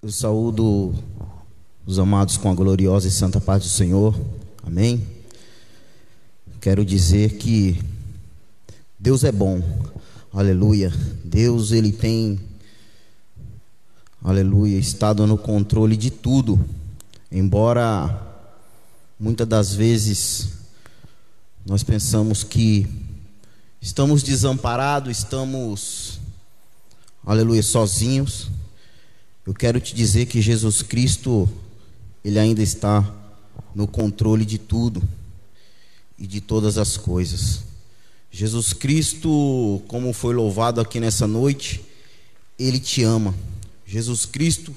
Eu saúdo os amados com a gloriosa e santa paz do Senhor. Amém. Quero dizer que Deus é bom. Aleluia. Deus ele tem aleluia, estado no controle de tudo. Embora muitas das vezes nós pensamos que estamos desamparados, estamos aleluia, sozinhos. Eu quero te dizer que Jesus Cristo, Ele ainda está no controle de tudo e de todas as coisas. Jesus Cristo, como foi louvado aqui nessa noite, Ele te ama. Jesus Cristo,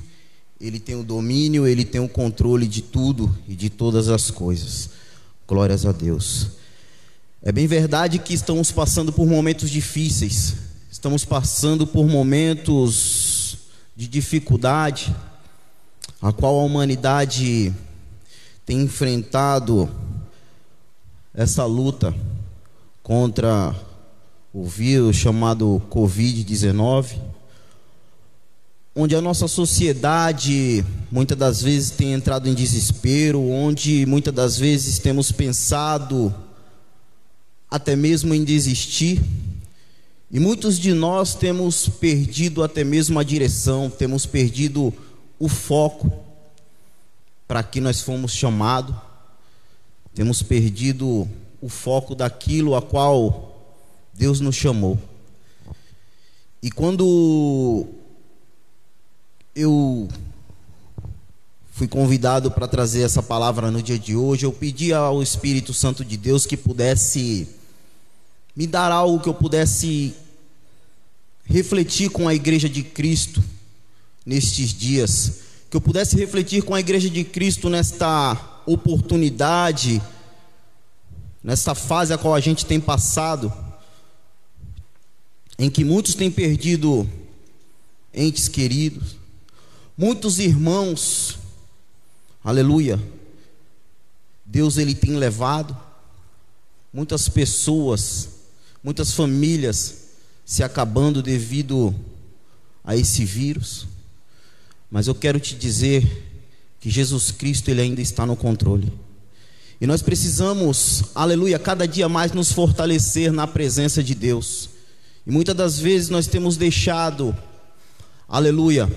Ele tem o domínio, Ele tem o controle de tudo e de todas as coisas. Glórias a Deus. É bem verdade que estamos passando por momentos difíceis, estamos passando por momentos de dificuldade, a qual a humanidade tem enfrentado essa luta contra o vírus chamado Covid-19, onde a nossa sociedade muitas das vezes tem entrado em desespero, onde muitas das vezes temos pensado até mesmo em desistir. E muitos de nós temos perdido até mesmo a direção, temos perdido o foco para que nós fomos chamados, temos perdido o foco daquilo a qual Deus nos chamou. E quando eu fui convidado para trazer essa palavra no dia de hoje, eu pedi ao Espírito Santo de Deus que pudesse me dar algo que eu pudesse refletir com a igreja de Cristo nestes dias, que eu pudesse refletir com a igreja de Cristo nesta oportunidade, nesta fase a qual a gente tem passado, em que muitos têm perdido entes queridos, muitos irmãos, aleluia, Deus ele tem levado muitas pessoas muitas famílias se acabando devido a esse vírus. Mas eu quero te dizer que Jesus Cristo ele ainda está no controle. E nós precisamos, aleluia, cada dia mais nos fortalecer na presença de Deus. E muitas das vezes nós temos deixado, aleluia,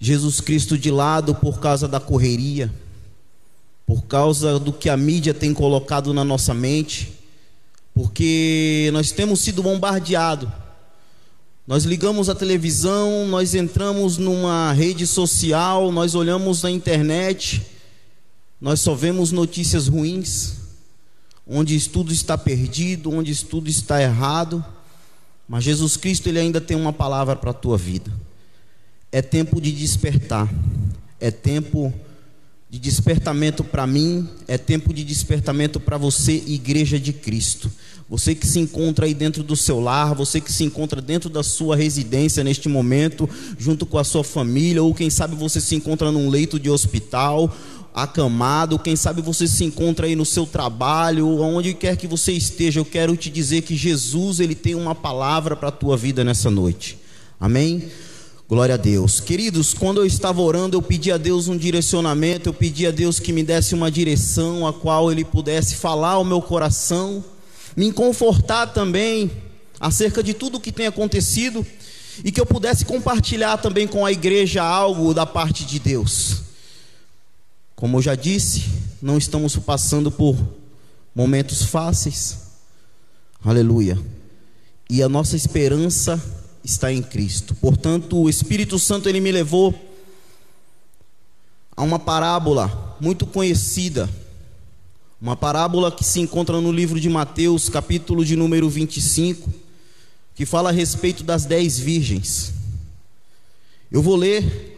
Jesus Cristo de lado por causa da correria por causa do que a mídia tem colocado na nossa mente, porque nós temos sido bombardeados. Nós ligamos a televisão, nós entramos numa rede social, nós olhamos na internet, nós só vemos notícias ruins, onde tudo está perdido, onde tudo está errado. Mas Jesus Cristo ele ainda tem uma palavra para a tua vida. É tempo de despertar. É tempo de de despertamento para mim, é tempo de despertamento para você, igreja de Cristo. Você que se encontra aí dentro do seu lar, você que se encontra dentro da sua residência neste momento, junto com a sua família, ou quem sabe você se encontra num leito de hospital, acamado, quem sabe você se encontra aí no seu trabalho, onde quer que você esteja, eu quero te dizer que Jesus, ele tem uma palavra para a tua vida nessa noite. Amém? Glória a Deus. Queridos, quando eu estava orando, eu pedi a Deus um direcionamento, eu pedi a Deus que me desse uma direção a qual Ele pudesse falar ao meu coração, me confortar também acerca de tudo o que tem acontecido e que eu pudesse compartilhar também com a igreja algo da parte de Deus. Como eu já disse, não estamos passando por momentos fáceis, aleluia, e a nossa esperança está em Cristo. Portanto, o Espírito Santo ele me levou a uma parábola muito conhecida, uma parábola que se encontra no livro de Mateus, capítulo de número 25, que fala a respeito das dez virgens. Eu vou ler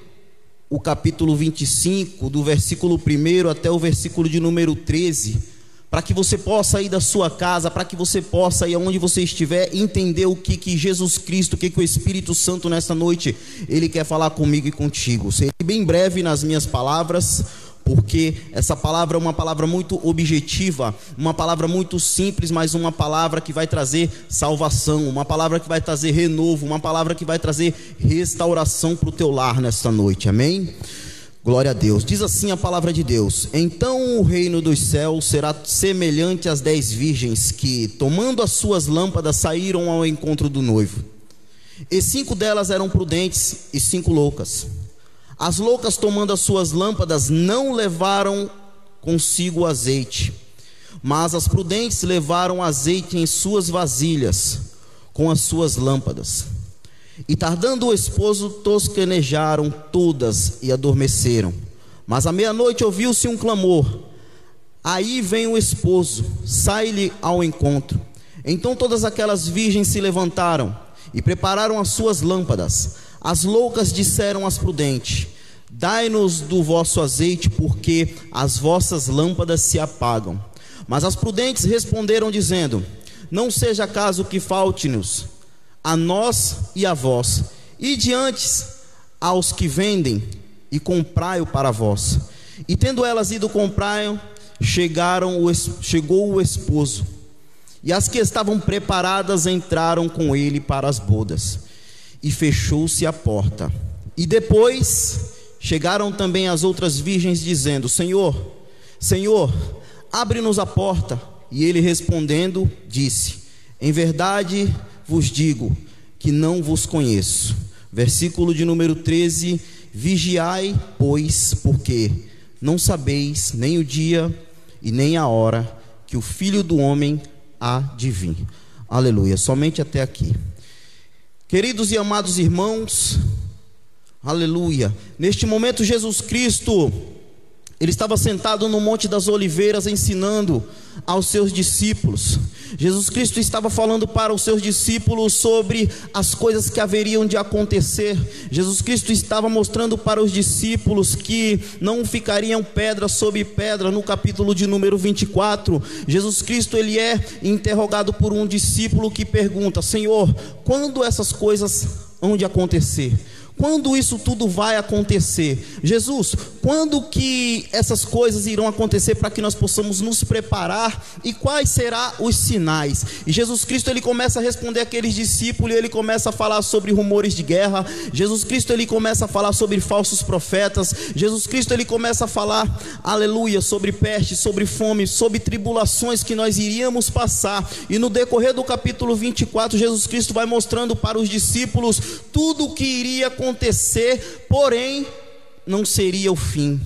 o capítulo 25, do versículo 1 até o versículo de número 13 para que você possa ir da sua casa, para que você possa ir aonde você estiver, entender o que, que Jesus Cristo, o que, que o Espírito Santo nessa noite, ele quer falar comigo e contigo. Serei bem breve nas minhas palavras, porque essa palavra é uma palavra muito objetiva, uma palavra muito simples, mas uma palavra que vai trazer salvação, uma palavra que vai trazer renovo, uma palavra que vai trazer restauração para o teu lar nesta noite, amém? Glória a Deus. Diz assim a palavra de Deus: Então o reino dos céus será semelhante às dez virgens que, tomando as suas lâmpadas, saíram ao encontro do noivo. E cinco delas eram prudentes e cinco loucas. As loucas, tomando as suas lâmpadas, não levaram consigo azeite, mas as prudentes levaram azeite em suas vasilhas, com as suas lâmpadas. E tardando o esposo, tosquenejaram todas e adormeceram. Mas à meia-noite ouviu-se um clamor: Aí vem o esposo, sai-lhe ao encontro. Então todas aquelas virgens se levantaram e prepararam as suas lâmpadas. As loucas disseram às prudentes: Dai-nos do vosso azeite, porque as vossas lâmpadas se apagam. Mas as prudentes responderam, dizendo: Não seja caso que falte-nos a nós e a vós, e diante aos que vendem, e comprai-o para vós. E tendo elas ido comprar, chegaram o, chegou o esposo, e as que estavam preparadas entraram com ele para as bodas e fechou-se a porta. E depois chegaram também as outras virgens, dizendo: Senhor, Senhor, abre-nos a porta. E ele respondendo, disse: Em verdade vos digo que não vos conheço. Versículo de número 13: Vigiai, pois, porque não sabeis nem o dia e nem a hora que o filho do homem há de vir. Aleluia. Somente até aqui. Queridos e amados irmãos, aleluia. Neste momento, Jesus Cristo, ele estava sentado no Monte das Oliveiras ensinando aos seus discípulos. Jesus Cristo estava falando para os seus discípulos sobre as coisas que haveriam de acontecer. Jesus Cristo estava mostrando para os discípulos que não ficariam pedra sobre pedra. No capítulo de número 24, Jesus Cristo ele é interrogado por um discípulo que pergunta: "Senhor, quando essas coisas hão de acontecer?" Quando isso tudo vai acontecer? Jesus, quando que essas coisas irão acontecer para que nós possamos nos preparar e quais serão os sinais? E Jesus Cristo ele começa a responder aqueles discípulos, ele começa a falar sobre rumores de guerra. Jesus Cristo ele começa a falar sobre falsos profetas. Jesus Cristo ele começa a falar, aleluia, sobre peste, sobre fome, sobre tribulações que nós iríamos passar. E no decorrer do capítulo 24, Jesus Cristo vai mostrando para os discípulos tudo o que iria acontecer acontecer, porém não seria o fim,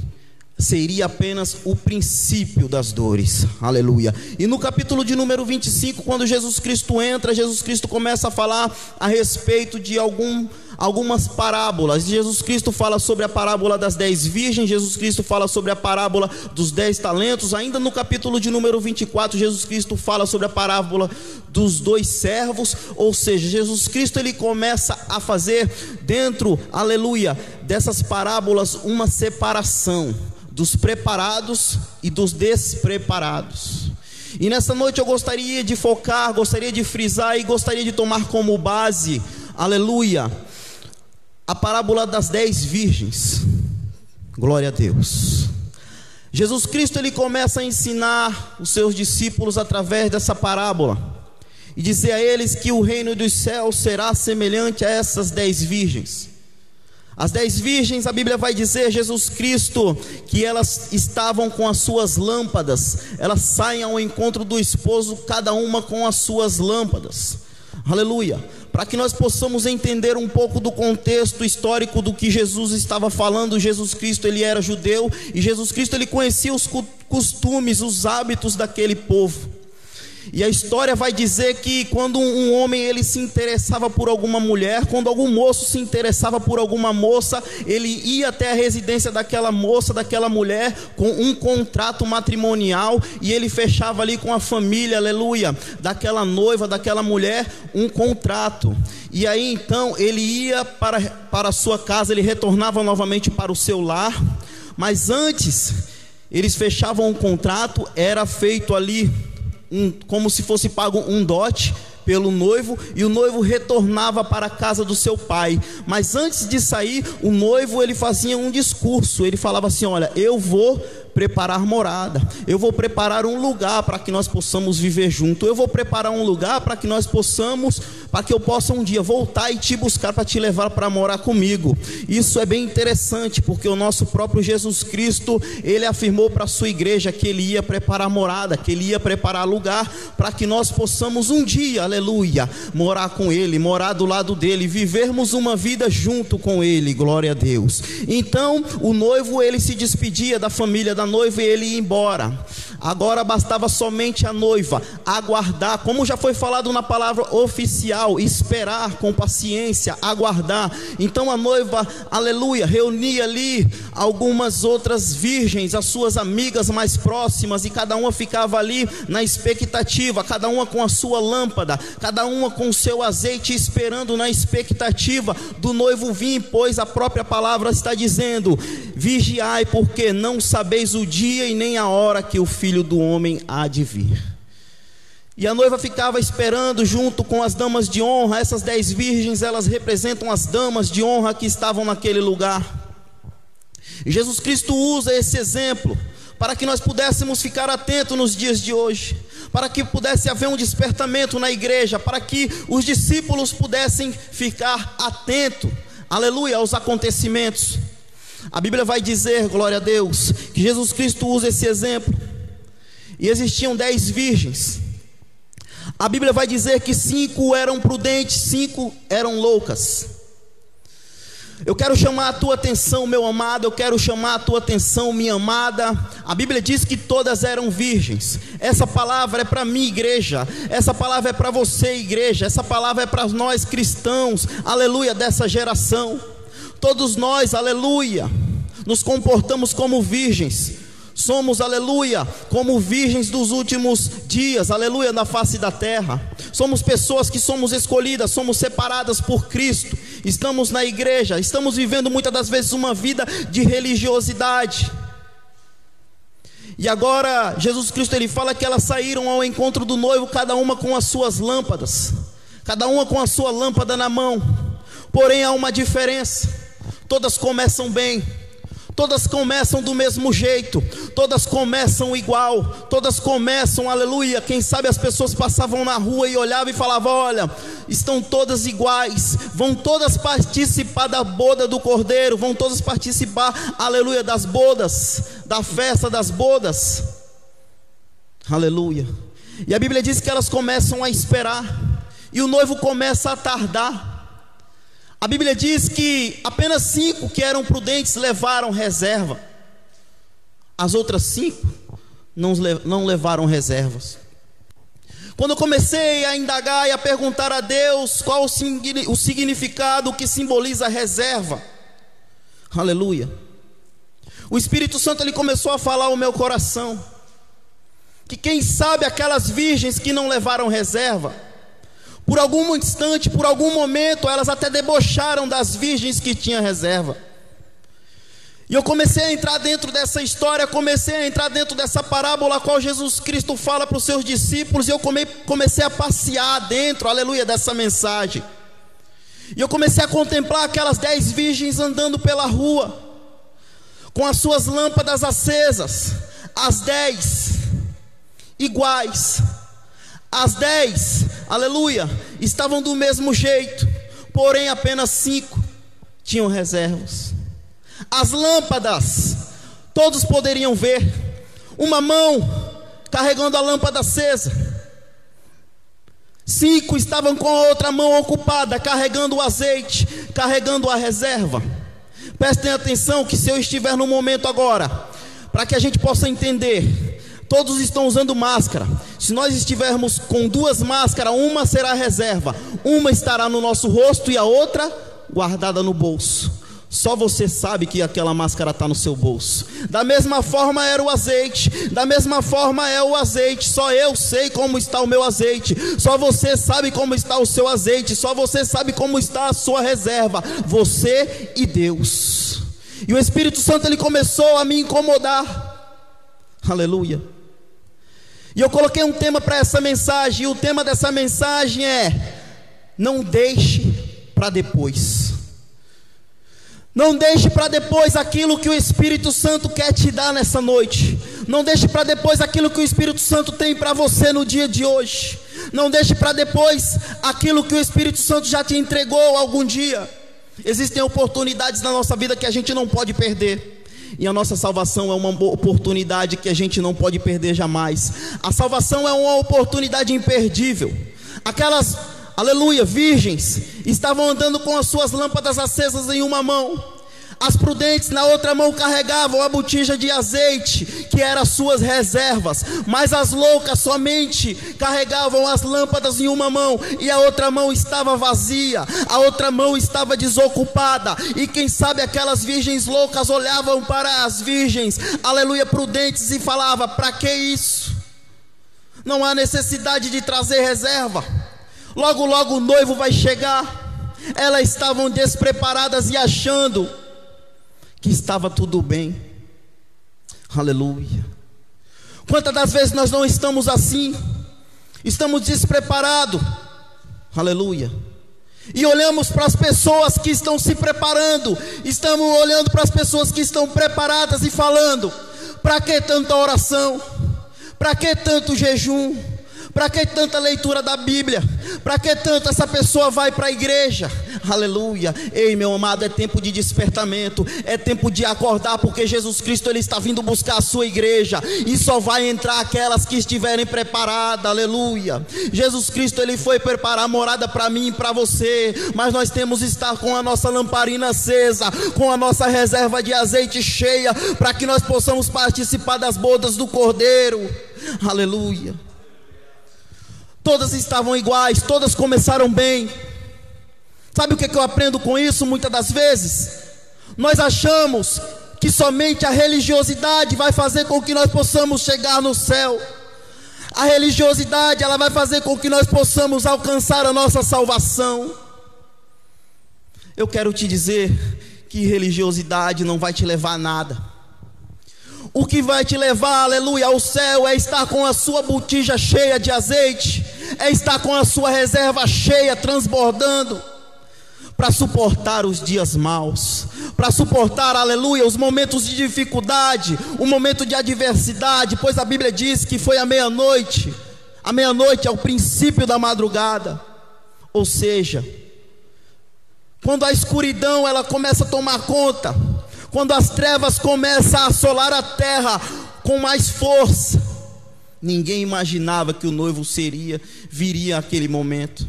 seria apenas o princípio das dores. Aleluia. E no capítulo de número 25, quando Jesus Cristo entra, Jesus Cristo começa a falar a respeito de algum algumas parábolas. Jesus Cristo fala sobre a parábola das dez virgens, Jesus Cristo fala sobre a parábola dos dez talentos. Ainda no capítulo de número 24, Jesus Cristo fala sobre a parábola dos dois servos. Ou seja, Jesus Cristo ele começa a fazer dentro, aleluia, dessas parábolas uma separação dos preparados e dos despreparados. E nessa noite eu gostaria de focar, gostaria de frisar e gostaria de tomar como base, aleluia, a parábola das dez virgens. Glória a Deus. Jesus Cristo ele começa a ensinar os seus discípulos através dessa parábola e dizer a eles que o reino dos céus será semelhante a essas dez virgens. As dez virgens, a Bíblia vai dizer, Jesus Cristo, que elas estavam com as suas lâmpadas, elas saem ao encontro do esposo, cada uma com as suas lâmpadas. Aleluia para que nós possamos entender um pouco do contexto histórico do que Jesus estava falando. Jesus Cristo, ele era judeu e Jesus Cristo ele conhecia os costumes, os hábitos daquele povo. E a história vai dizer que quando um homem ele se interessava por alguma mulher, quando algum moço se interessava por alguma moça, ele ia até a residência daquela moça, daquela mulher, com um contrato matrimonial e ele fechava ali com a família, aleluia, daquela noiva, daquela mulher, um contrato. E aí então ele ia para, para a sua casa, ele retornava novamente para o seu lar, mas antes eles fechavam um contrato, era feito ali um, como se fosse pago um dote pelo noivo e o noivo retornava para a casa do seu pai. Mas antes de sair, o noivo ele fazia um discurso. Ele falava assim: "Olha, eu vou preparar morada. Eu vou preparar um lugar para que nós possamos viver junto. Eu vou preparar um lugar para que nós possamos, para que eu possa um dia voltar e te buscar para te levar para morar comigo. Isso é bem interessante, porque o nosso próprio Jesus Cristo, ele afirmou para a sua igreja que ele ia preparar morada, que ele ia preparar lugar para que nós possamos um dia, aleluia, morar com ele, morar do lado dele, vivermos uma vida junto com ele. Glória a Deus. Então, o noivo ele se despedia da família da da noiva e ele ia embora. Agora bastava somente a noiva aguardar, como já foi falado na palavra oficial, esperar com paciência, aguardar. Então a noiva, aleluia, reunia ali algumas outras virgens, as suas amigas mais próximas, e cada uma ficava ali na expectativa, cada uma com a sua lâmpada, cada uma com o seu azeite, esperando na expectativa do noivo vir, pois a própria palavra está dizendo: vigiai, porque não sabeis o dia e nem a hora que o filho do homem há de vir. E a noiva ficava esperando junto com as damas de honra, essas dez virgens, elas representam as damas de honra que estavam naquele lugar. Jesus Cristo usa esse exemplo para que nós pudéssemos ficar atentos nos dias de hoje, para que pudesse haver um despertamento na igreja, para que os discípulos pudessem ficar atentos, aleluia, aos acontecimentos. A Bíblia vai dizer, glória a Deus, que Jesus Cristo usa esse exemplo. E existiam dez virgens. A Bíblia vai dizer que cinco eram prudentes, cinco eram loucas. Eu quero chamar a tua atenção, meu amado, eu quero chamar a tua atenção, minha amada. A Bíblia diz que todas eram virgens. Essa palavra é para mim, igreja. Essa palavra é para você, igreja. Essa palavra é para nós cristãos, aleluia, dessa geração. Todos nós, aleluia, nos comportamos como virgens. Somos, aleluia, como virgens dos últimos dias, aleluia, na face da terra. Somos pessoas que somos escolhidas, somos separadas por Cristo. Estamos na igreja, estamos vivendo muitas das vezes uma vida de religiosidade. E agora Jesus Cristo ele fala que elas saíram ao encontro do noivo, cada uma com as suas lâmpadas, cada uma com a sua lâmpada na mão. Porém há uma diferença todas começam bem, todas começam do mesmo jeito, todas começam igual, todas começam, aleluia. Quem sabe as pessoas passavam na rua e olhavam e falavam: Olha, estão todas iguais, vão todas participar da boda do cordeiro, vão todas participar, aleluia, das bodas, da festa das bodas, aleluia. E a Bíblia diz que elas começam a esperar, e o noivo começa a tardar. A Bíblia diz que apenas cinco que eram prudentes levaram reserva, as outras cinco não, levaram reservas. Quando eu comecei a indagar e a perguntar a Deus qual o significado que simboliza a reserva, aleluia. O Espírito Santo ele começou a falar ao meu coração que quem sabe aquelas virgens que não levaram reserva, por algum instante, por algum momento, elas até debocharam das virgens que tinha reserva. E eu comecei a entrar dentro dessa história, comecei a entrar dentro dessa parábola a qual Jesus Cristo fala para os seus discípulos, e eu comecei a passear dentro, aleluia, dessa mensagem. E eu comecei a contemplar aquelas dez virgens andando pela rua, com as suas lâmpadas acesas, as dez iguais, as dez, aleluia, estavam do mesmo jeito, porém apenas cinco tinham reservas. As lâmpadas, todos poderiam ver, uma mão carregando a lâmpada acesa, cinco estavam com a outra mão ocupada, carregando o azeite, carregando a reserva. Prestem atenção que se eu estiver no momento agora, para que a gente possa entender, Todos estão usando máscara. Se nós estivermos com duas máscaras, uma será reserva, uma estará no nosso rosto e a outra guardada no bolso. Só você sabe que aquela máscara está no seu bolso. Da mesma forma era o azeite. Da mesma forma é o azeite. Só eu sei como está o meu azeite. Só você sabe como está o seu azeite. Só você sabe como está a sua reserva. Você e Deus. E o Espírito Santo ele começou a me incomodar. Aleluia. E eu coloquei um tema para essa mensagem, e o tema dessa mensagem é: não deixe para depois. Não deixe para depois aquilo que o Espírito Santo quer te dar nessa noite. Não deixe para depois aquilo que o Espírito Santo tem para você no dia de hoje. Não deixe para depois aquilo que o Espírito Santo já te entregou algum dia. Existem oportunidades na nossa vida que a gente não pode perder. E a nossa salvação é uma oportunidade que a gente não pode perder jamais. A salvação é uma oportunidade imperdível. Aquelas aleluia, virgens, estavam andando com as suas lâmpadas acesas em uma mão. As prudentes na outra mão carregavam a botija de azeite, que eram suas reservas, mas as loucas somente carregavam as lâmpadas em uma mão e a outra mão estava vazia, a outra mão estava desocupada. E quem sabe aquelas virgens loucas olhavam para as virgens, aleluia, prudentes e falava: "Para que isso? Não há necessidade de trazer reserva." Logo, logo o noivo vai chegar. Elas estavam despreparadas e achando que estava tudo bem. Aleluia. Quantas das vezes nós não estamos assim? Estamos despreparados. Aleluia. E olhamos para as pessoas que estão se preparando, estamos olhando para as pessoas que estão preparadas e falando: para que tanta oração? Para que tanto jejum? Para que tanta leitura da Bíblia? Para que tanto essa pessoa vai para a igreja? Aleluia. Ei, meu amado, é tempo de despertamento, é tempo de acordar, porque Jesus Cristo ele está vindo buscar a sua igreja e só vai entrar aquelas que estiverem preparadas. Aleluia. Jesus Cristo ele foi preparar morada para mim e para você, mas nós temos que estar com a nossa lamparina acesa, com a nossa reserva de azeite cheia, para que nós possamos participar das bodas do Cordeiro. Aleluia. Todas estavam iguais, todas começaram bem. Sabe o que, eu aprendo com isso muitas das vezes? Nós achamos que somente a religiosidade vai fazer com que nós possamos chegar no céu. A religiosidade, ela vai fazer com que nós possamos alcançar a nossa salvação. Eu quero te dizer que religiosidade não vai te levar a nada. O que vai te levar, aleluia, ao céu é estar com a sua botija cheia de azeite, é estar com a sua reserva cheia, transbordando, para suportar os dias maus, para suportar, aleluia, os momentos de dificuldade, o momento de adversidade, pois a Bíblia diz que foi a meia-noite, a meia-noite é o princípio da madrugada, ou seja, quando a escuridão ela começa a tomar conta, quando as trevas começam a assolar a terra com mais força, ninguém imaginava que o noivo seria, viria aquele momento.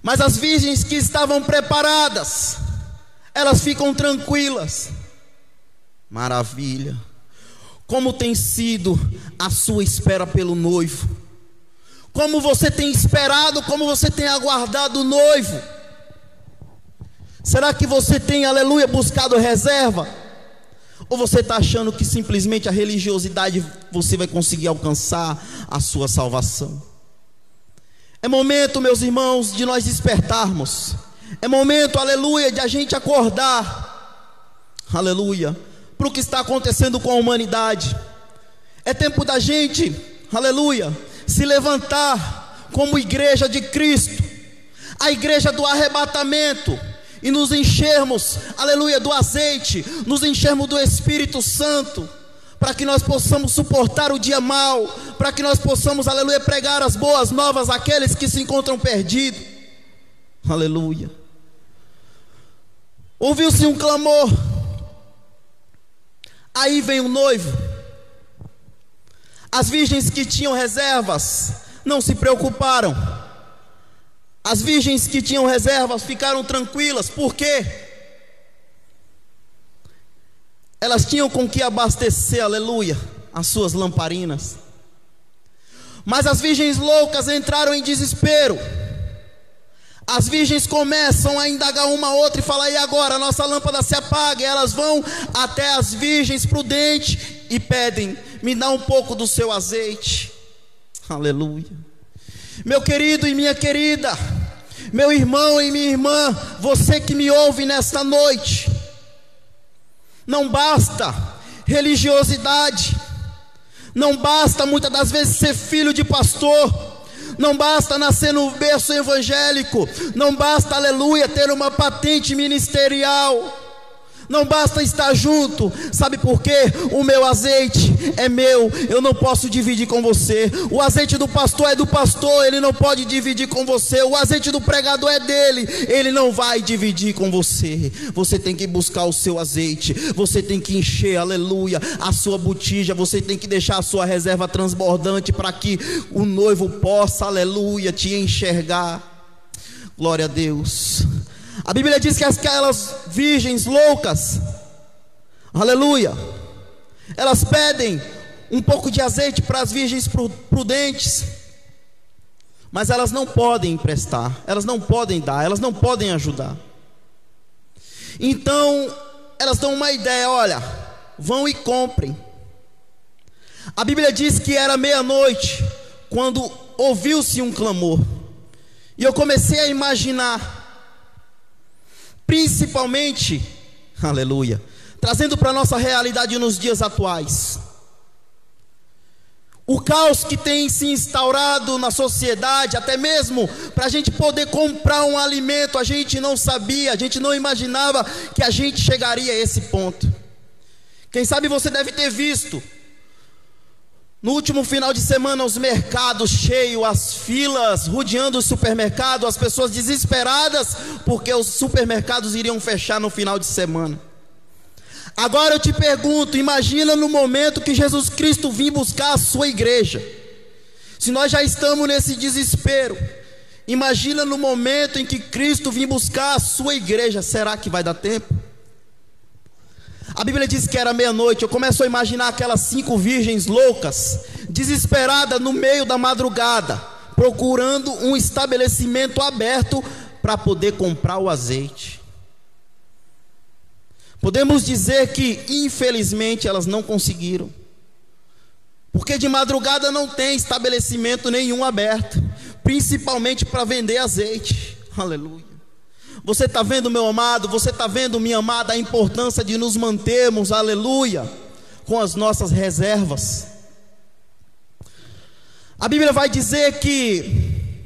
Mas as virgens que estavam preparadas, elas ficam tranquilas. Maravilha. Como tem sido a sua espera pelo noivo? Como você tem esperado, como você tem aguardado o noivo? Será que você tem, aleluia, buscado reserva? Ou você está achando que simplesmente a religiosidade você vai conseguir alcançar a sua salvação? É momento, meus irmãos, de nós despertarmos. É momento, aleluia, de a gente acordar, aleluia, para o que está acontecendo com a humanidade. É tempo da gente, aleluia, se levantar como igreja de Cristo, a igreja do arrebatamento e nos enchermos, aleluia, do azeite, nos enchermos do Espírito Santo, para que nós possamos suportar o dia mal, para que nós possamos, aleluia, pregar as boas novas àqueles que se encontram perdidos. Aleluia. Ouviu-se um clamor. Aí vem o noivo. As virgens que tinham reservas não se preocuparam as virgens que tinham reservas ficaram tranquilas, por quê? Elas tinham com que abastecer, aleluia, as suas lamparinas. Mas as virgens loucas entraram em desespero. As virgens começam a indagar uma outra e falar: e agora? A nossa lâmpada se apaga. E elas vão até as virgens prudentes e pedem: me dá um pouco do seu azeite. Aleluia. Meu querido e minha querida, meu irmão e minha irmã, você que me ouve nesta noite, não basta religiosidade, Não basta muitas das vezes ser filho de pastor. Não basta nascer no berço evangélico, não basta, aleluia, ter uma patente ministerial. Não basta estar junto, sabe por quê? O meu azeite é meu, eu não posso dividir com você. O azeite do pastor é do pastor, ele não pode dividir com você. O azeite do pregador é dele, ele não vai dividir com você. Você tem que buscar o seu azeite, você tem que encher, aleluia, a sua botija, você tem que deixar a sua reserva transbordante para que o noivo possa, aleluia, te enxergar. Glória a Deus. A Bíblia diz que aquelas virgens loucas, aleluia, elas pedem um pouco de azeite para as virgens prudentes, mas elas não podem emprestar, elas não podem dar, elas não podem ajudar. Então, elas dão uma ideia: olha, vão e comprem. A Bíblia diz que era meia-noite quando ouviu-se um clamor, e eu comecei a imaginar principalmente, aleluia, trazendo para a nossa realidade nos dias atuais. O caos que tem se instaurado na sociedade, até mesmo para a gente poder comprar um alimento, a gente não sabia, a gente não imaginava que a gente chegaria a esse ponto. Quem sabe você deve ter visto no último final de semana, os mercados cheios, as filas rodeando o supermercado, as pessoas desesperadas porque os supermercados iriam fechar no final de semana. Agora eu te pergunto: imagina no momento que Jesus Cristo vir buscar a sua igreja. Se nós já estamos nesse desespero, imagina no momento em que Cristo vir buscar a sua igreja, será que vai dar tempo? A Bíblia diz que era meia-noite. Eu começo a imaginar aquelas cinco virgens loucas, desesperadas no meio da madrugada, procurando um estabelecimento aberto para poder comprar o azeite. Podemos dizer que, infelizmente, elas não conseguiram. Porque de madrugada não tem estabelecimento nenhum aberto, principalmente para vender azeite. Aleluia. Você está vendo, meu amado, você está vendo, minha amada, a importância de nos mantermos, aleluia, com as nossas reservas. A Bíblia vai dizer que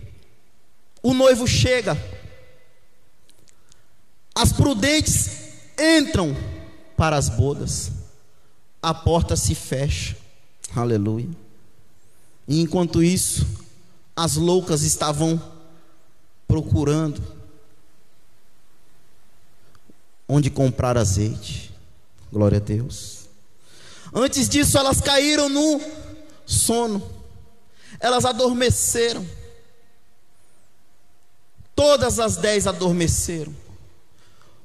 o noivo chega, as prudentes entram para as bodas, a porta se fecha, aleluia. E enquanto isso, as loucas estavam procurando onde comprar azeite. Glória a Deus. Antes disso, elas caíram no sono, elas adormeceram. Todas as dez adormeceram.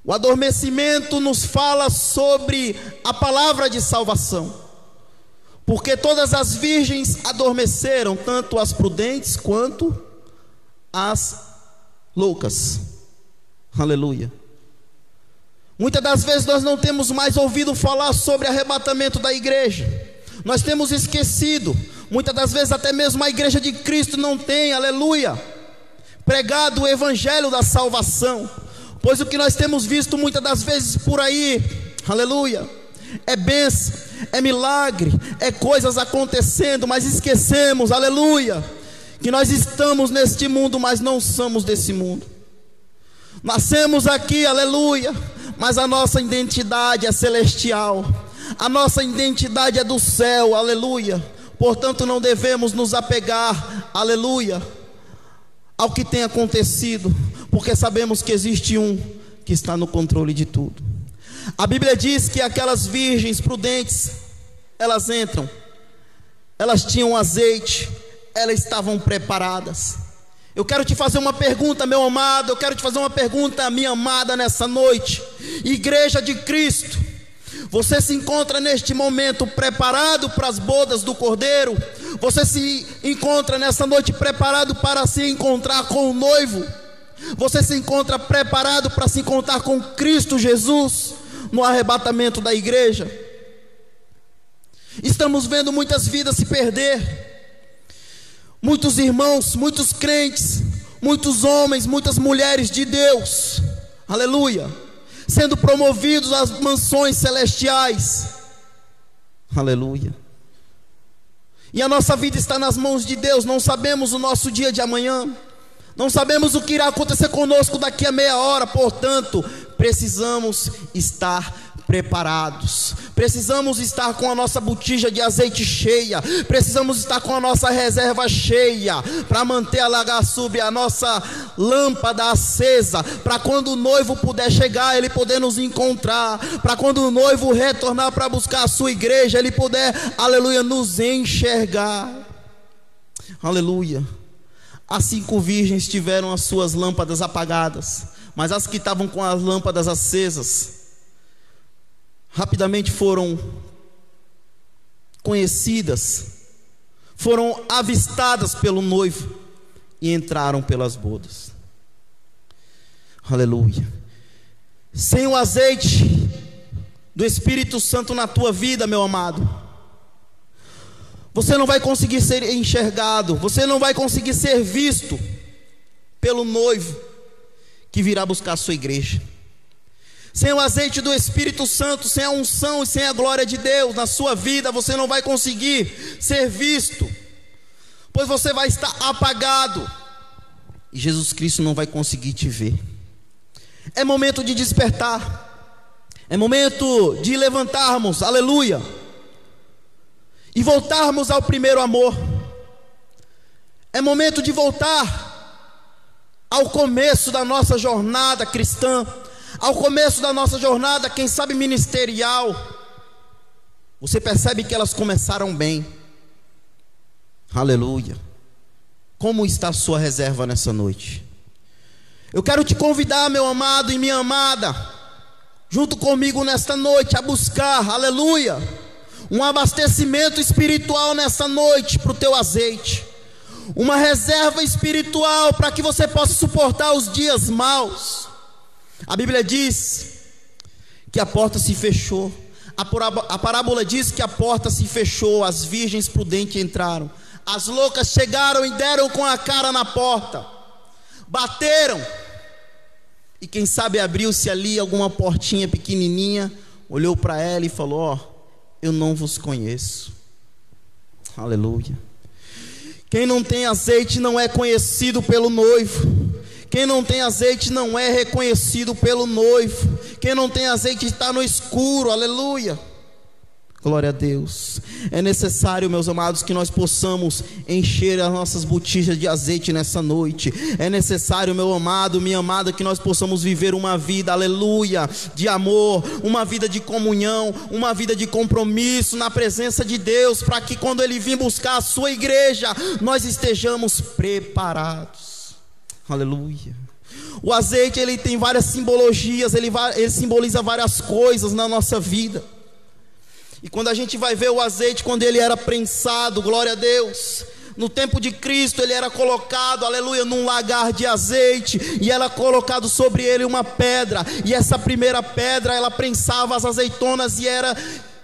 O adormecimento nos fala sobre a palavra de salvação. Porque todas as virgens adormeceram, tanto as prudentes quanto as loucas. Aleluia. Muitas das vezes nós não temos mais ouvido falar sobre arrebatamento da igreja. Nós temos esquecido. Muitas das vezes até mesmo a igreja de Cristo não tem, aleluia, pregado o evangelho da salvação. Pois o que nós temos visto muitas das vezes por aí, aleluia, é bênção, é milagre, é coisas acontecendo, mas esquecemos, aleluia, que nós estamos neste mundo, mas não somos desse mundo. Nascemos aqui, aleluia, mas a nossa identidade é celestial, a nossa identidade é do céu, aleluia. Portanto, não devemos nos apegar, aleluia, ao que tem acontecido, porque sabemos que existe um que está no controle de tudo. A Bíblia diz que aquelas virgens prudentes, elas entram, elas tinham azeite, elas estavam preparadas. Eu quero te fazer uma pergunta, meu amado. Eu quero te fazer uma pergunta, minha amada, nessa noite. Igreja de Cristo, você se encontra neste momento preparado para as bodas do Cordeiro? Você se encontra nessa noite preparado para se encontrar com o noivo? Você se encontra preparado para se encontrar com Cristo Jesus no arrebatamento da igreja? Estamos vendo muitas vidas se perder muitos irmãos, muitos crentes, muitos homens, muitas mulheres de Deus, aleluia, sendo promovidos às mansões celestiais, aleluia. E a nossa vida está nas mãos de Deus, não sabemos o nosso dia de amanhã, não sabemos o que irá acontecer conosco daqui a meia hora, portanto, precisamos estar preparados. Precisamos estar com a nossa botija de azeite cheia. Precisamos estar com a nossa reserva cheia para manter a lagaçube, a nossa lâmpada acesa, para quando o noivo puder chegar, ele poder nos encontrar, para quando o noivo retornar para buscar a sua igreja, ele puder, aleluia, nos enxergar. Aleluia. As cinco virgens tiveram as suas lâmpadas apagadas, mas as que estavam com as lâmpadas acesas, rapidamente foram conhecidas, foram avistadas pelo noivo e entraram pelas bodas. Aleluia. Sem o azeite do Espírito Santo na tua vida, meu amado, você não vai conseguir ser enxergado, você não vai conseguir ser visto pelo noivo que virá buscar a sua igreja sem o azeite do Espírito Santo, sem a unção e sem a glória de Deus na sua vida, você não vai conseguir ser visto, pois você vai estar apagado e Jesus Cristo não vai conseguir te ver. É momento de despertar, é momento de levantarmos, aleluia, e voltarmos ao primeiro amor. É momento de voltar ao começo da nossa jornada cristã ao começo da nossa jornada, quem sabe ministerial, você percebe que elas começaram bem. Aleluia. Como está a sua reserva nessa noite? Eu quero te convidar, meu amado e minha amada, junto comigo nesta noite, a buscar, aleluia, um abastecimento espiritual nessa noite para o teu azeite, uma reserva espiritual para que você possa suportar os dias maus. A Bíblia diz que a porta se fechou. A parábola diz que a porta se fechou, as virgens prudentes entraram. As loucas chegaram e deram com a cara na porta. Bateram. E quem sabe abriu-se ali alguma portinha pequenininha, olhou para ela e falou: Ó, oh, eu não vos conheço. Aleluia. Quem não tem azeite não é conhecido pelo noivo. Quem não tem azeite não é reconhecido pelo noivo. Quem não tem azeite está no escuro. Aleluia. Glória a Deus. É necessário, meus amados, que nós possamos encher as nossas botijas de azeite nessa noite. É necessário, meu amado, minha amada, que nós possamos viver uma vida, aleluia, de amor, uma vida de comunhão, uma vida de compromisso na presença de Deus, para que quando Ele vir buscar a sua igreja, nós estejamos preparados. Aleluia. O azeite ele tem várias simbologias, ele, ele simboliza várias coisas na nossa vida. E quando a gente vai ver o azeite, quando ele era prensado, glória a Deus. No tempo de Cristo, ele era colocado, aleluia, num lagar de azeite, e era colocado sobre ele uma pedra, e essa primeira pedra, ela prensava as azeitonas, e era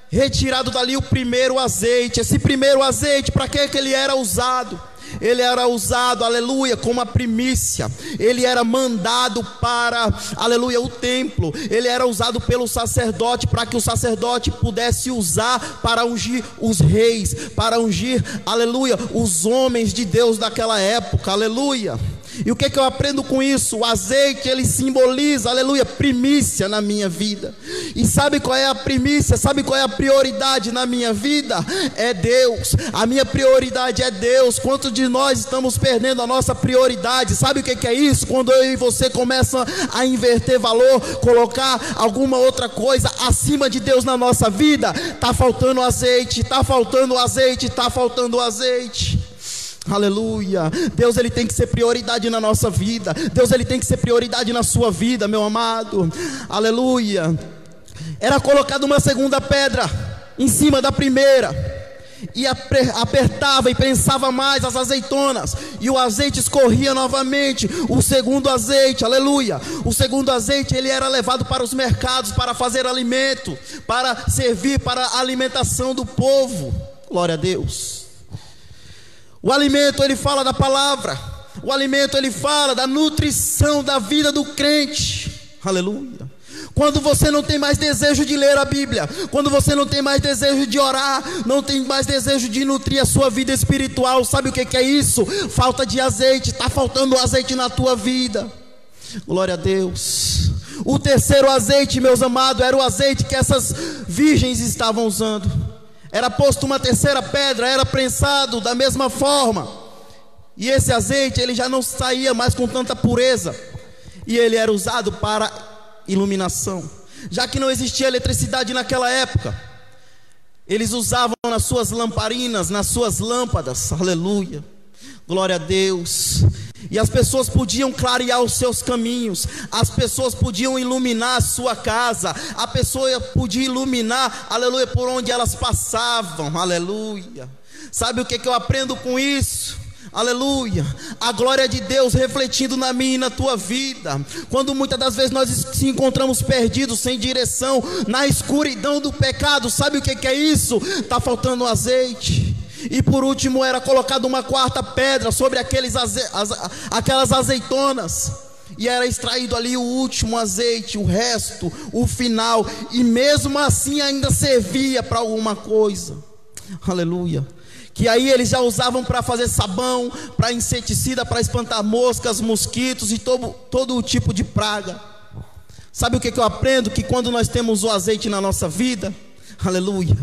retirado dali o primeiro azeite. Esse primeiro azeite, para que, que ele era usado? Ele era usado, aleluia, como a primícia, ele era mandado para, aleluia, o templo, ele era usado pelo sacerdote, para que o sacerdote pudesse usar para ungir os reis, para ungir, aleluia, os homens de Deus daquela época, aleluia. E o que, é que eu aprendo com isso? O azeite ele simboliza, aleluia, primícia na minha vida. E sabe qual é a primícia? Sabe qual é a prioridade na minha vida? É Deus. A minha prioridade é Deus. Quantos de nós estamos perdendo a nossa prioridade? Sabe o que, que é isso? Quando eu e você começam a inverter valor, colocar alguma outra coisa acima de Deus na nossa vida, tá faltando azeite, tá faltando azeite, tá faltando azeite. Aleluia. Deus ele tem que ser prioridade na nossa vida. Deus ele tem que ser prioridade na sua vida, meu amado. Aleluia. Era colocada uma segunda pedra em cima da primeira. E apertava e prensava mais as azeitonas, e o azeite escorria novamente. O segundo azeite, aleluia. O segundo azeite ele era levado para os mercados para fazer alimento, para servir para a alimentação do povo. Glória a Deus. O alimento ele fala da palavra. O alimento ele fala da nutrição da vida do crente. Aleluia. Quando você não tem mais desejo de ler a Bíblia, quando você não tem mais desejo de orar, não tem mais desejo de nutrir a sua vida espiritual, sabe o que é isso? Falta de azeite, está faltando azeite na tua vida. Glória a Deus. O terceiro azeite, meus amados, era o azeite que essas virgens estavam usando. Era posto uma terceira pedra, era prensado da mesma forma. E esse azeite, ele já não saía mais com tanta pureza. E ele era usado para iluminação. Já que não existia eletricidade naquela época, eles usavam nas suas lamparinas, nas suas lâmpadas, aleluia, glória a Deus. E as pessoas podiam clarear os seus caminhos, as pessoas podiam iluminar a sua casa, a pessoa podia iluminar, aleluia, por onde elas passavam, aleluia. Sabe o que, que eu aprendo com isso? Aleluia. A glória de Deus refletindo na minha e na tua vida. Quando muitas das vezes nós se encontramos perdidos, sem direção, na escuridão do pecado, sabe o que, que é isso? Está faltando azeite. E por último era colocada uma quarta pedra sobre aqueles aze aquelas azeitonas. E era extraído ali o último azeite, o resto, o final. E mesmo assim ainda servia para alguma coisa. Aleluia que aí eles já usavam para fazer sabão, para inseticida, para espantar moscas, mosquitos e todo, todo tipo de praga. Sabe o que, que eu aprendo? Que quando nós temos o azeite na nossa vida, Aleluia.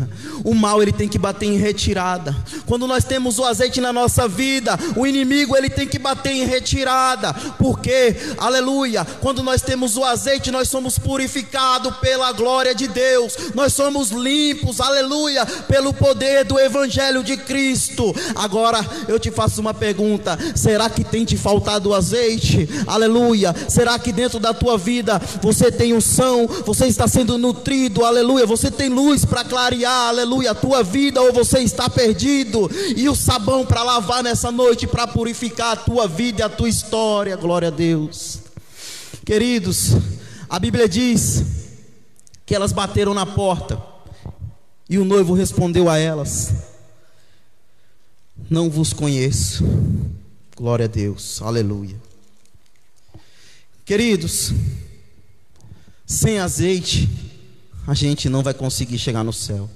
O mal ele tem que bater em retirada. Quando nós temos o azeite na nossa vida, o inimigo ele tem que bater em retirada. Porque, aleluia, quando nós temos o azeite, nós somos purificados pela glória de Deus. Nós somos limpos, aleluia, pelo poder do evangelho de Cristo. Agora eu te faço uma pergunta: será que tem te faltado azeite? Aleluia. Será que dentro da tua vida você tem unção? Você está sendo nutrido? Aleluia. Você tem luz para clarear, aleluia, a tua vida ou você está perdido, e o sabão para lavar nessa noite, para purificar a tua vida e a tua história, glória a Deus. Queridos, a Bíblia diz que elas bateram na porta, e o noivo respondeu a elas: Não vos conheço. Glória a Deus, aleluia. Queridos, sem azeite, a gente não vai conseguir chegar no céu.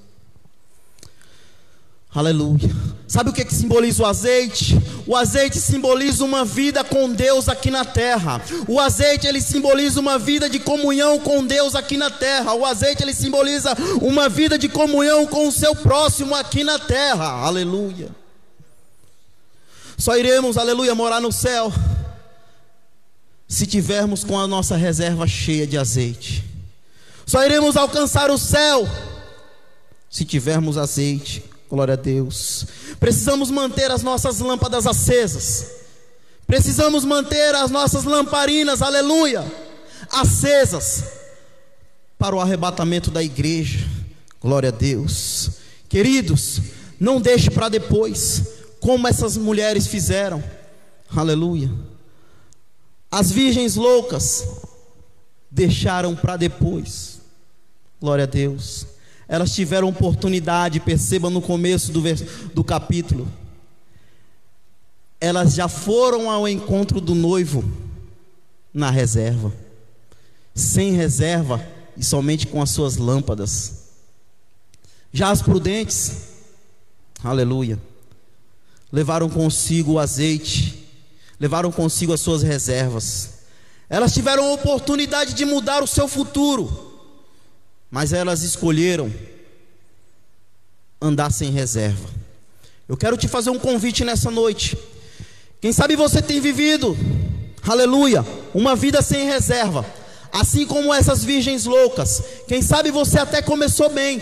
Aleluia. Sabe o que, que simboliza o azeite? O azeite simboliza uma vida com Deus aqui na terra. O azeite ele simboliza uma vida de comunhão com Deus aqui na terra. O azeite ele simboliza uma vida de comunhão com o seu próximo aqui na terra. Aleluia. Só iremos, aleluia, morar no céu se tivermos com a nossa reserva cheia de azeite. Só iremos alcançar o céu se tivermos azeite. Glória a Deus. Precisamos manter as nossas lâmpadas acesas. Precisamos manter as nossas lamparinas, aleluia, acesas para o arrebatamento da igreja. Glória a Deus. Queridos, não deixe para depois, como essas mulheres fizeram. Aleluia. As virgens loucas deixaram para depois. Glória a Deus. Elas tiveram oportunidade, perceba no começo do, do capítulo. Elas já foram ao encontro do noivo na reserva, sem reserva e somente com as suas lâmpadas. Já as prudentes, aleluia, levaram consigo o azeite, levaram consigo as suas reservas. Elas tiveram oportunidade de mudar o seu futuro mas elas escolheram andar sem reserva. Eu quero te fazer um convite nessa noite. Quem sabe você tem vivido, aleluia, uma vida sem reserva, assim como essas virgens loucas. Quem sabe você até começou bem.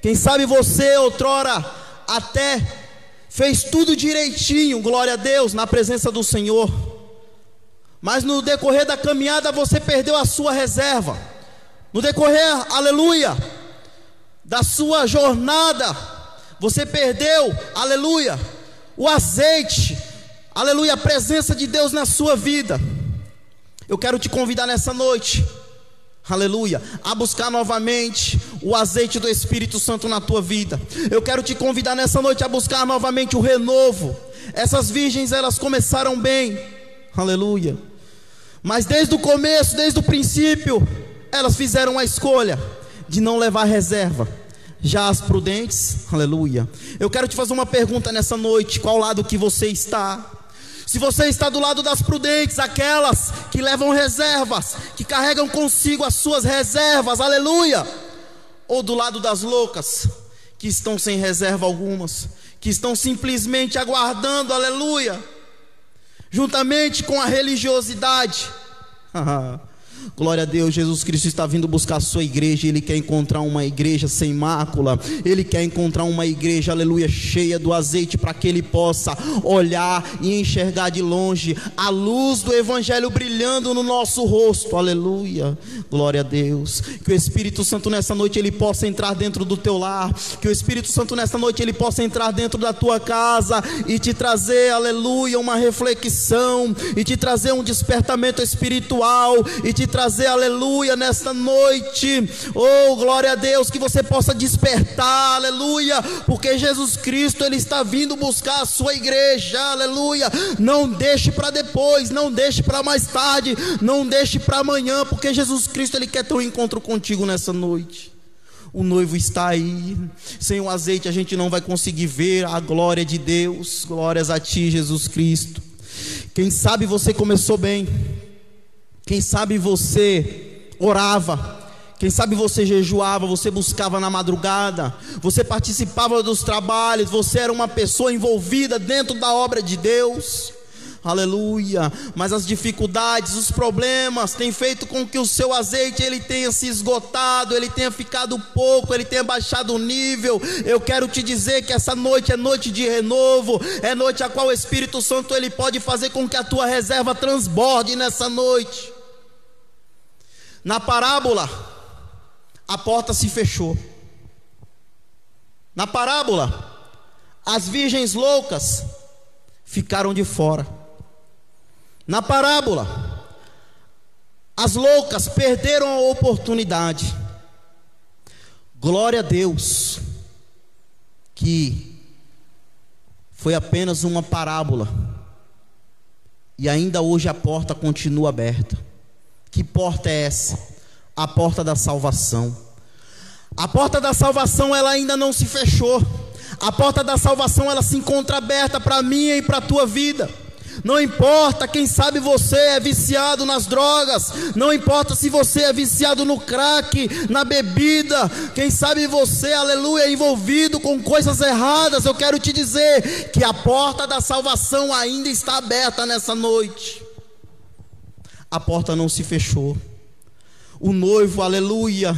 Quem sabe você outrora até fez tudo direitinho, glória a Deus, na presença do Senhor. Mas no decorrer da caminhada você perdeu a sua reserva. No decorrer, aleluia, da sua jornada, você perdeu, aleluia, o azeite, aleluia, a presença de Deus na sua vida. Eu quero te convidar nessa noite, aleluia, a buscar novamente o azeite do Espírito Santo na tua vida. Eu quero te convidar nessa noite a buscar novamente o renovo. Essas virgens, elas começaram bem, aleluia, mas desde o começo, desde o princípio, elas fizeram a escolha de não levar reserva. Já as prudentes, aleluia. Eu quero te fazer uma pergunta nessa noite: qual lado que você está? Se você está do lado das prudentes, aquelas que levam reservas, que carregam consigo as suas reservas, aleluia. Ou do lado das loucas, que estão sem reserva algumas, que estão simplesmente aguardando, aleluia, juntamente com a religiosidade. Glória a Deus, Jesus Cristo está vindo buscar a sua igreja. Ele quer encontrar uma igreja sem mácula. Ele quer encontrar uma igreja, aleluia, cheia do azeite, para que ele possa olhar e enxergar de longe a luz do Evangelho brilhando no nosso rosto, aleluia. Glória a Deus. Que o Espírito Santo nessa noite ele possa entrar dentro do teu lar. Que o Espírito Santo nessa noite ele possa entrar dentro da tua casa e te trazer, aleluia, uma reflexão e te trazer um despertamento espiritual e te trazer aleluia nesta noite. Oh, glória a Deus, que você possa despertar, aleluia, porque Jesus Cristo ele está vindo buscar a sua igreja, aleluia. Não deixe para depois, não deixe para mais tarde, não deixe para amanhã, porque Jesus Cristo ele quer ter um encontro contigo nessa noite. O noivo está aí. Sem o azeite a gente não vai conseguir ver a glória de Deus. Glórias a ti, Jesus Cristo. Quem sabe você começou bem. Quem sabe você orava, quem sabe você jejuava, você buscava na madrugada, você participava dos trabalhos, você era uma pessoa envolvida dentro da obra de Deus. Aleluia. Mas as dificuldades, os problemas têm feito com que o seu azeite ele tenha se esgotado, ele tenha ficado pouco, ele tenha baixado o nível. Eu quero te dizer que essa noite é noite de renovo, é noite a qual o Espírito Santo ele pode fazer com que a tua reserva transborde nessa noite. Na parábola, a porta se fechou. Na parábola, as virgens loucas ficaram de fora. Na parábola, as loucas perderam a oportunidade. Glória a Deus, que foi apenas uma parábola, e ainda hoje a porta continua aberta. Que porta é essa? A porta da salvação. A porta da salvação ela ainda não se fechou. A porta da salvação ela se encontra aberta para mim e para a tua vida. Não importa, quem sabe você é viciado nas drogas, não importa se você é viciado no crack, na bebida, quem sabe você, aleluia, é envolvido com coisas erradas. Eu quero te dizer que a porta da salvação ainda está aberta nessa noite a porta não se fechou. O noivo, aleluia,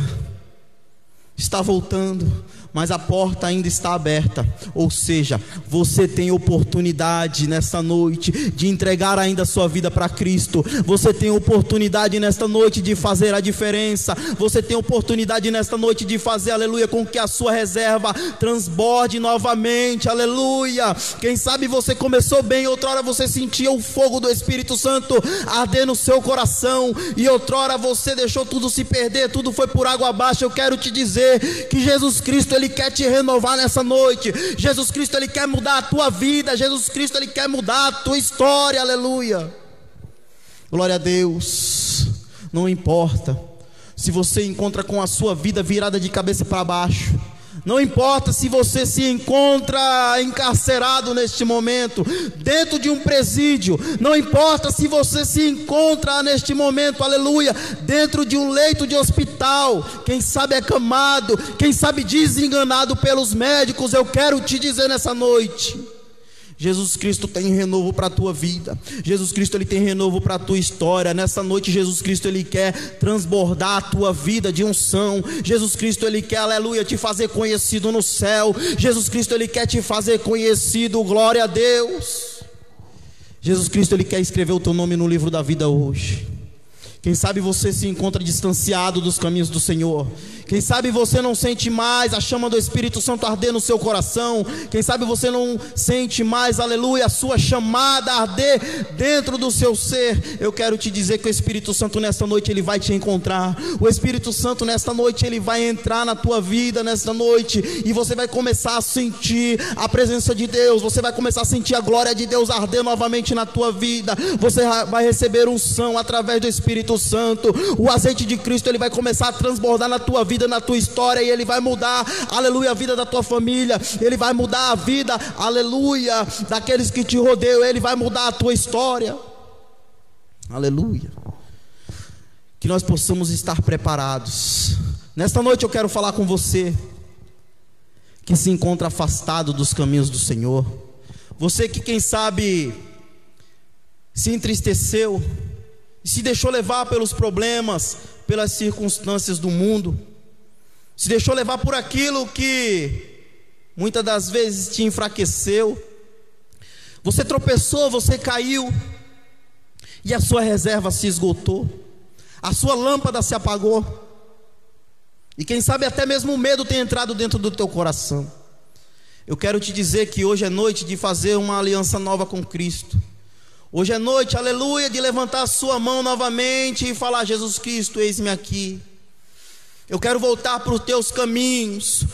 está voltando mas a porta ainda está aberta. Ou seja, você tem oportunidade nesta noite de entregar ainda a sua vida para Cristo. Você tem oportunidade nesta noite de fazer a diferença. Você tem oportunidade nesta noite de fazer, aleluia, com que a sua reserva transborde novamente. Aleluia. Quem sabe você começou bem, outrora você sentia o fogo do Espírito Santo arder no seu coração e outrora você deixou tudo se perder, tudo foi por água abaixo. Eu quero te dizer que Jesus Cristo ele ele quer te renovar nessa noite. Jesus Cristo, Ele quer mudar a tua vida. Jesus Cristo, Ele quer mudar a tua história. Aleluia. Glória a Deus. Não importa se você encontra com a sua vida virada de cabeça para baixo não importa se você se encontra encarcerado neste momento, dentro de um presídio. Não importa se você se encontra neste momento, aleluia, dentro de um leito de hospital. Quem sabe acamado, quem sabe desenganado pelos médicos. Eu quero te dizer nessa noite Jesus Cristo tem renovo para a tua vida. Jesus Cristo ele tem renovo para a tua história. Nessa noite Jesus Cristo ele quer transbordar a tua vida de unção. Jesus Cristo ele quer, aleluia, te fazer conhecido no céu. Jesus Cristo ele quer te fazer conhecido. Glória a Deus. Jesus Cristo ele quer escrever o teu nome no livro da vida hoje. Quem sabe você se encontra distanciado dos caminhos do Senhor. Quem sabe você não sente mais a chama do Espírito Santo arder no seu coração. Quem sabe você não sente mais, aleluia, a sua chamada arder dentro do seu ser. Eu quero te dizer que o Espírito Santo nesta noite ele vai te encontrar. O Espírito Santo nesta noite ele vai entrar na tua vida nesta noite e você vai começar a sentir a presença de Deus. Você vai começar a sentir a glória de Deus arder novamente na tua vida. Você vai receber unção através do Espírito Santo. O azeite de Cristo ele vai começar a transbordar na tua vida, na tua história e ele vai mudar, aleluia, a vida da tua família. Ele vai mudar a vida, aleluia, daqueles que te rodeiam. Ele vai mudar a tua história. Aleluia. Que nós possamos estar preparados. Nesta noite eu quero falar com você que se encontra afastado dos caminhos do Senhor. Você que, quem sabe, se entristeceu se deixou levar pelos problemas, pelas circunstâncias do mundo, se deixou levar por aquilo que muitas das vezes te enfraqueceu. Você tropeçou, você caiu, e a sua reserva se esgotou, a sua lâmpada se apagou, e quem sabe até mesmo o medo tem entrado dentro do teu coração. Eu quero te dizer que hoje é noite de fazer uma aliança nova com Cristo. Hoje é noite, aleluia, de levantar a sua mão novamente e falar: Jesus Cristo, eis-me aqui. Eu quero voltar para os teus caminhos,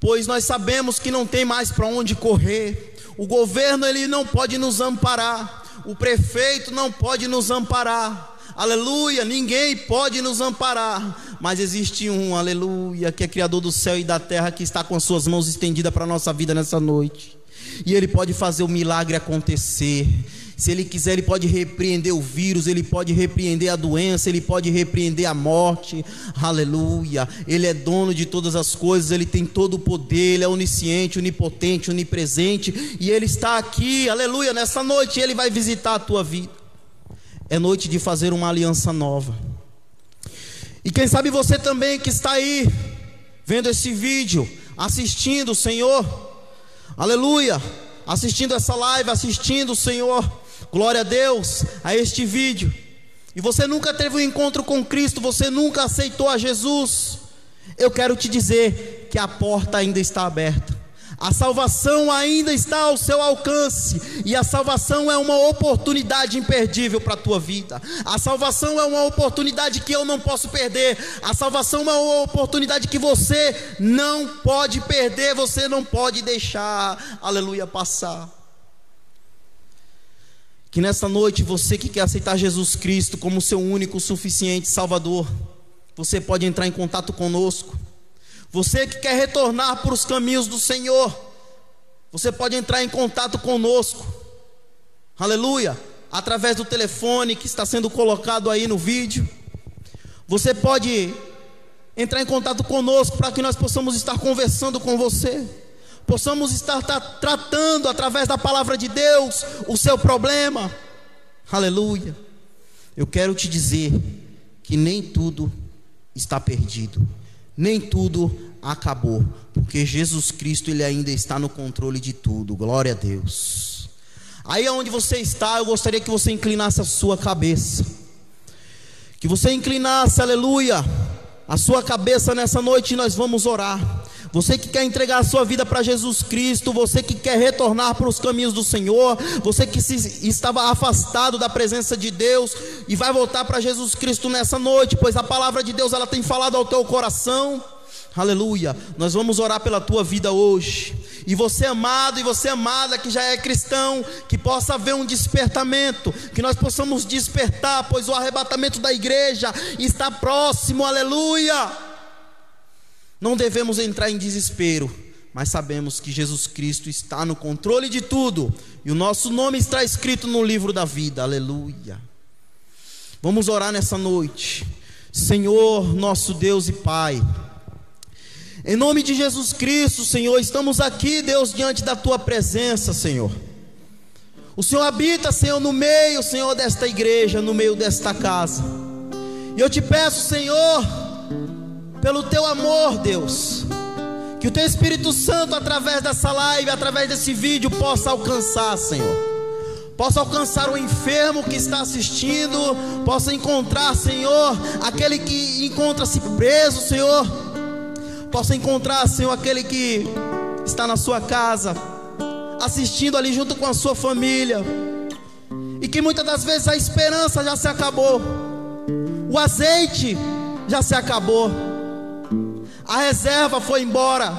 pois nós sabemos que não tem mais para onde correr. O governo ele não pode nos amparar, o prefeito não pode nos amparar. Aleluia, ninguém pode nos amparar, mas existe um, aleluia, que é criador do céu e da terra que está com as suas mãos estendidas para a nossa vida nessa noite. E ele pode fazer o milagre acontecer. Se ele quiser, ele pode repreender o vírus, ele pode repreender a doença, ele pode repreender a morte. Aleluia. Ele é dono de todas as coisas, ele tem todo o poder, ele é onisciente, onipotente, onipresente, e ele está aqui, aleluia, nessa noite ele vai visitar a tua vida. É noite de fazer uma aliança nova. E quem sabe você também que está aí vendo esse vídeo, assistindo, Senhor. Aleluia. Assistindo essa live, assistindo, Senhor glória a Deus, a este vídeo, e você nunca teve um encontro com Cristo, você nunca aceitou a Jesus, eu quero te dizer que a porta ainda está aberta. A salvação ainda está ao seu alcance, e a salvação é uma oportunidade imperdível para a tua vida. A salvação é uma oportunidade que eu não posso perder. A salvação é uma oportunidade que você não pode perder, você não pode deixar, aleluia, passar. Que nessa noite você que quer aceitar Jesus Cristo como seu único, suficiente Salvador, você pode entrar em contato conosco. Você que quer retornar para os caminhos do Senhor, você pode entrar em contato conosco. Aleluia! Através do telefone que está sendo colocado aí no vídeo. Você pode entrar em contato conosco para que nós possamos estar conversando com você possamos estar tratando através da palavra de Deus o seu problema. Aleluia. Eu quero te dizer que nem tudo está perdido, nem tudo acabou, porque Jesus Cristo ele ainda está no controle de tudo. Glória a Deus. Aí onde você está, eu gostaria que você inclinasse a sua cabeça. Que você inclinasse, aleluia, a sua cabeça nessa noite e nós vamos orar. Você que quer entregar a sua vida para Jesus Cristo, você que quer retornar para os caminhos do Senhor, você que se, estava afastado da presença de Deus e vai voltar para Jesus Cristo nessa noite, pois a palavra de Deus ela tem falado ao teu coração. Aleluia. Nós vamos orar pela tua vida hoje. E você amado e você amada que já é cristão, que possa haver um despertamento, que nós possamos despertar, pois o arrebatamento da igreja está próximo. Aleluia. Não devemos entrar em desespero, mas sabemos que Jesus Cristo está no controle de tudo e o nosso nome está escrito no livro da vida. Aleluia. Vamos orar nessa noite. Senhor, nosso Deus e Pai, em nome de Jesus Cristo, Senhor, estamos aqui, Deus, diante da tua presença, Senhor. O Senhor habita, Senhor, no meio, Senhor, desta igreja, no meio desta casa. E eu te peço, Senhor, pelo teu amor, Deus. Que o teu Espírito Santo, através dessa live, através desse vídeo, possa alcançar, Senhor. Possa alcançar o enfermo que está assistindo, possa encontrar, Senhor, aquele que encontra-se preso, Senhor. possa encontrar, Senhor, aquele que está na sua casa, assistindo ali junto com a sua família, e que muitas das vezes a esperança já se acabou, o azeite já se acabou, a reserva foi embora.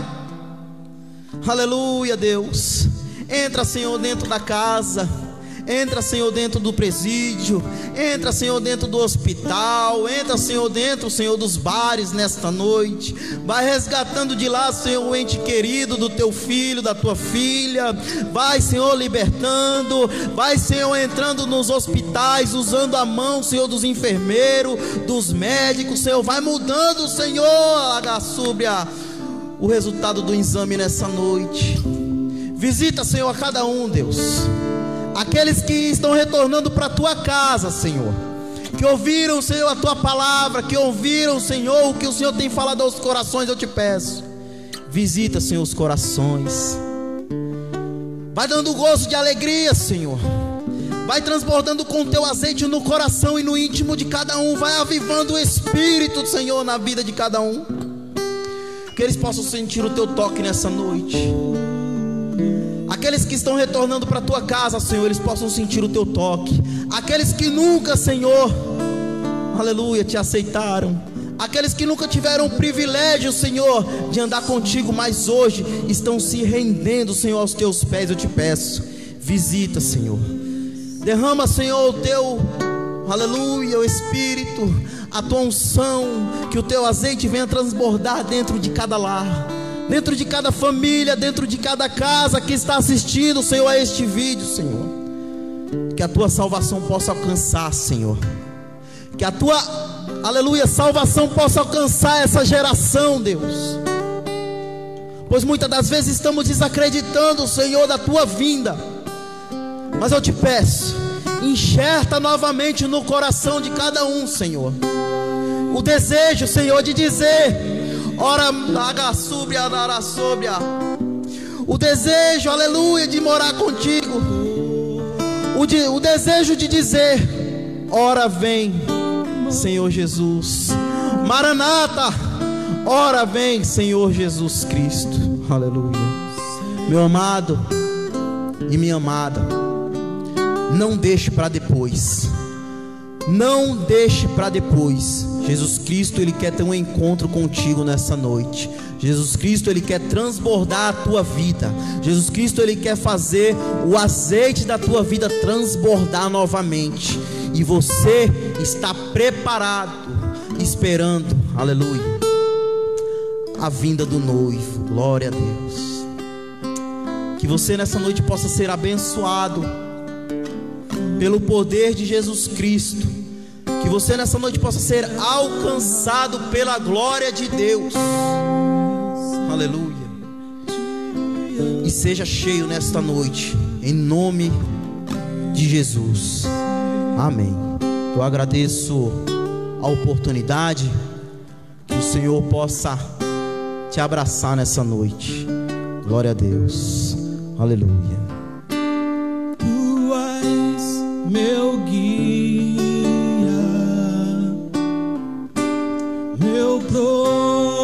Aleluia, Deus. Entra, Senhor, dentro da casa. Entra, Senhor, dentro do presídio. Entra, Senhor, dentro do hospital. Entra, Senhor, dentro, Senhor, dos bares nesta noite. Vai resgatando de lá, Senhor, o ente querido do teu filho, da tua filha. Vai, Senhor, libertando. Vai, Senhor, entrando nos hospitais, usando a mão, Senhor, dos enfermeiros, dos médicos, Senhor. Vai mudando, Senhor, a súbria, o resultado do exame nessa noite. Visita, Senhor, a cada um, Deus aqueles que estão retornando para a tua casa, Senhor, que ouviram, Senhor, a tua palavra, que ouviram, Senhor, o que o Senhor tem falado aos corações, eu te peço, visita, Senhor, os corações, vai dando gozo de alegria, Senhor, vai transbordando com teu azeite no coração e no íntimo de cada um, vai avivando o Espírito, Senhor, na vida de cada um, que eles possam sentir o teu toque nessa noite. Aqueles que estão retornando para a tua casa, Senhor, eles possam sentir o teu toque. Aqueles que nunca, Senhor, aleluia, te aceitaram. Aqueles que nunca tiveram o privilégio, Senhor, de andar contigo, mas hoje estão se rendendo, Senhor, aos teus pés, eu te peço. Visita, Senhor. Derrama, Senhor, o teu, aleluia, o Espírito, a tua unção, que o teu azeite venha transbordar dentro de cada lar dentro de cada família, dentro de cada casa que está assistindo, Senhor, a este vídeo, Senhor. Que a tua salvação possa alcançar, Senhor. Que a tua, aleluia, salvação possa alcançar essa geração, Deus. Pois muitas das vezes estamos desacreditando, Senhor, da tua vinda. Mas eu te peço, enxerta novamente no coração de cada um, Senhor. O desejo, Senhor, de dizer Ora, súbia, súbia. O desejo, aleluia, de morar contigo. O, de, o desejo de dizer: Ora vem, Senhor Jesus. Maranata, ora vem, Senhor Jesus Cristo. Aleluia. Meu amado e minha amada, não deixe para depois. Não deixe para depois. Jesus Cristo, ele quer ter um encontro contigo nessa noite. Jesus Cristo, ele quer transbordar a tua vida. Jesus Cristo, ele quer fazer o azeite da tua vida transbordar novamente. E você está preparado, esperando, aleluia, a vinda do noivo. Glória a Deus. Que você nessa noite possa ser abençoado pelo poder de Jesus Cristo que você nessa noite possa ser alcançado pela glória de Deus. Aleluia. E seja cheio nesta noite, em nome de Jesus. Amém. Eu agradeço a oportunidade que o Senhor possa te abraçar nessa noite. Glória a Deus. Aleluia. Tu és meu guia. Meu protetor.